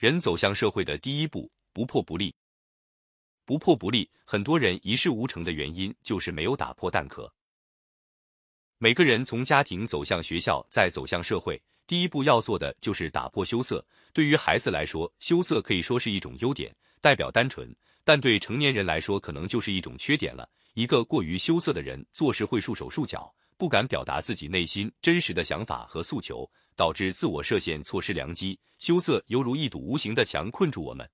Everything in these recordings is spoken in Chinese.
人走向社会的第一步，不破不立。不破不立，很多人一事无成的原因就是没有打破蛋壳。每个人从家庭走向学校，再走向社会，第一步要做的就是打破羞涩。对于孩子来说，羞涩可以说是一种优点，代表单纯；但对成年人来说，可能就是一种缺点了。一个过于羞涩的人，做事会束手束脚，不敢表达自己内心真实的想法和诉求，导致自我设限，错失良机。羞涩犹如一堵无形的墙，困住我们。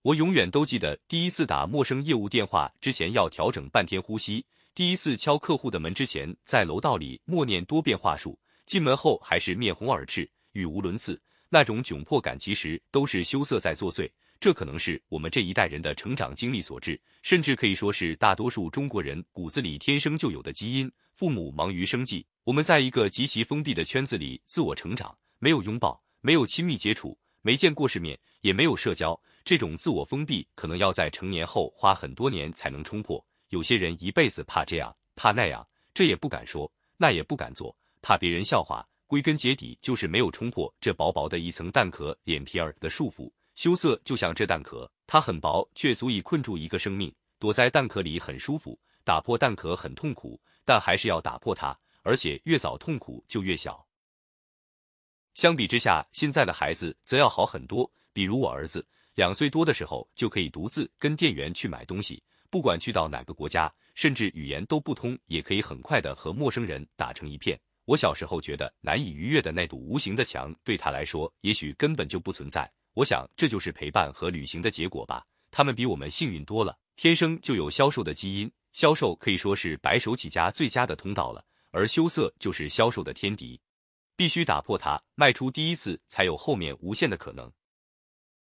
我永远都记得，第一次打陌生业务电话之前要调整半天呼吸；第一次敲客户的门之前，在楼道里默念多遍话术；进门后还是面红耳赤、语无伦次，那种窘迫感其实都是羞涩在作祟。这可能是我们这一代人的成长经历所致，甚至可以说是大多数中国人骨子里天生就有的基因。父母忙于生计，我们在一个极其封闭的圈子里自我成长，没有拥抱，没有亲密接触，没见过世面，也没有社交。这种自我封闭可能要在成年后花很多年才能冲破。有些人一辈子怕这样怕那样，这也不敢说，那也不敢做，怕别人笑话。归根结底就是没有冲破这薄薄的一层蛋壳脸皮儿的束缚。羞涩就像这蛋壳，它很薄，却足以困住一个生命。躲在蛋壳里很舒服，打破蛋壳很痛苦，但还是要打破它，而且越早痛苦就越小。相比之下，现在的孩子则要好很多，比如我儿子。两岁多的时候就可以独自跟店员去买东西，不管去到哪个国家，甚至语言都不通，也可以很快的和陌生人打成一片。我小时候觉得难以逾越的那堵无形的墙，对他来说也许根本就不存在。我想这就是陪伴和旅行的结果吧。他们比我们幸运多了，天生就有销售的基因，销售可以说是白手起家最佳的通道了，而羞涩就是销售的天敌，必须打破它，迈出第一次，才有后面无限的可能。